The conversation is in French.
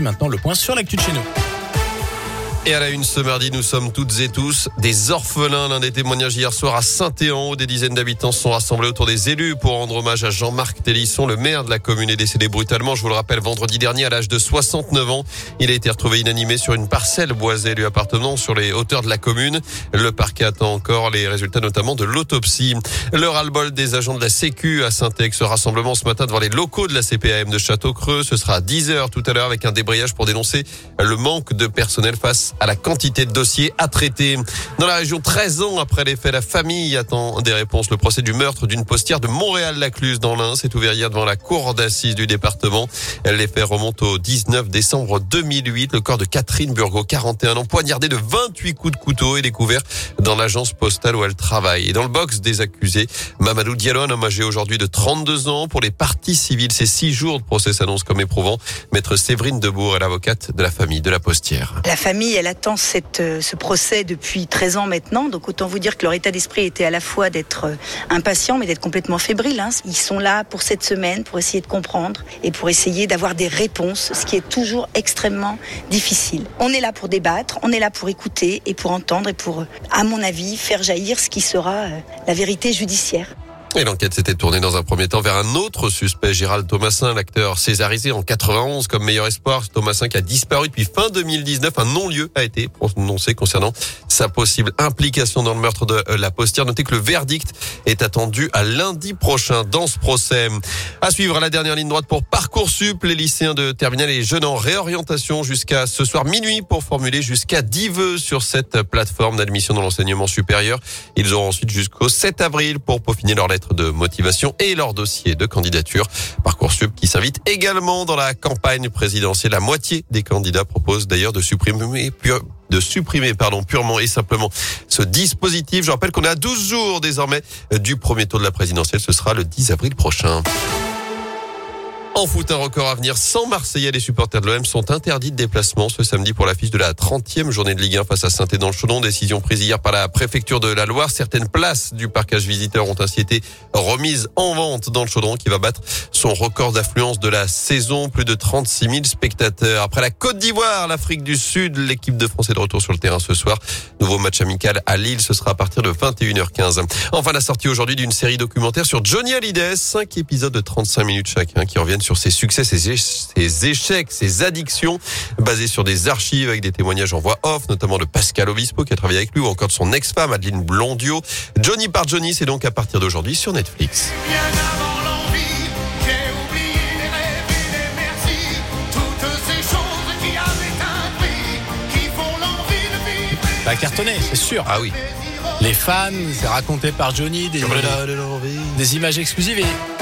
Maintenant, le point sur l'actu de chez nous. Et à la une ce mardi, nous sommes toutes et tous des orphelins. L'un des témoignages hier soir à Saint-Éan où des dizaines d'habitants sont rassemblés autour des élus pour rendre hommage à Jean-Marc Télisson. Le maire de la commune est décédé brutalement, je vous le rappelle, vendredi dernier à l'âge de 69 ans. Il a été retrouvé inanimé sur une parcelle boisée lui appartenant sur les hauteurs de la commune. Le parquet attend encore les résultats notamment de l'autopsie. Le ras-le-bol des agents de la Sécu à Saint-Ex. Ce rassemblement ce matin devant les locaux de la CPAM de Château-Creux. Ce sera à 10h tout à l'heure avec un débrayage pour dénoncer le manque de personnel face à la quantité de dossiers à traiter. Dans la région, 13 ans après les faits, la famille attend des réponses. Le procès du meurtre d'une postière de Montréal-Lacluse dans l'Ain s'est ouvert hier devant la cour d'assises du département. Les faits remontent au 19 décembre 2008. Le corps de Catherine Burgot, 41 ans, poignardé de 28 coups de couteau et découvert dans l'agence postale où elle travaille. Et dans le box des accusés, Mamadou Diallo, un homme aujourd'hui de 32 ans. Pour les parties civiles, ces six jours de procès s'annoncent comme éprouvant. Maître Séverine Debourg est l'avocate de la famille de la postière. La famille, attend cette, euh, ce procès depuis 13 ans maintenant. Donc autant vous dire que leur état d'esprit était à la fois d'être euh, impatient mais d'être complètement fébrile. Hein. Ils sont là pour cette semaine, pour essayer de comprendre et pour essayer d'avoir des réponses, ce qui est toujours extrêmement difficile. On est là pour débattre, on est là pour écouter et pour entendre et pour, à mon avis, faire jaillir ce qui sera euh, la vérité judiciaire. Et l'enquête s'était tournée dans un premier temps vers un autre suspect, Gérald Thomasin, l'acteur césarisé en 91 comme meilleur espoir. Thomasin qui a disparu depuis fin 2019. Un non-lieu a été prononcé concernant sa possible implication dans le meurtre de euh, la postière. Notez que le verdict est attendu à lundi prochain dans ce procès. À suivre à la dernière ligne droite pour Parcoursup, les lycéens de terminale et les jeunes en réorientation jusqu'à ce soir minuit pour formuler jusqu'à 10 vœux sur cette plateforme d'admission dans l'enseignement supérieur. Ils auront ensuite jusqu'au 7 avril pour peaufiner leur lettre de motivation et leur dossier de candidature. Parcoursup qui s'invite également dans la campagne présidentielle. La moitié des candidats proposent d'ailleurs de supprimer de supprimer pardon purement et simplement ce dispositif. Je rappelle qu'on est à 12 jours désormais du premier tour de la présidentielle. Ce sera le 10 avril prochain. En foot, un record à venir. Sans Marseillais, les supporters de l'OM sont interdits de déplacement ce samedi pour l'affiche de la 30e journée de Ligue 1 face à saint le chaudon Décision prise hier par la préfecture de la Loire. Certaines places du parcage visiteur ont ainsi été remises en vente dans le chaudron qui va battre son record d'affluence de la saison. Plus de 36 000 spectateurs. Après la Côte d'Ivoire, l'Afrique du Sud, l'équipe de France est de retour sur le terrain ce soir. Nouveau match amical à Lille. Ce sera à partir de 21h15. Enfin, la sortie aujourd'hui d'une série documentaire sur Johnny Hallyday. Cinq épisodes de 35 minutes chacun qui reviennent sur ses succès, ses, échecs, ses addictions, basés sur des archives avec des témoignages en voix off, notamment de Pascal Obispo qui a travaillé avec lui, ou encore de son ex-femme Adeline Blondio. Johnny par Johnny, c'est donc à partir d'aujourd'hui sur Netflix. a cartonné, c'est sûr. Ah oui. Les fans, c'est raconté par Johnny, des, des images exclusives et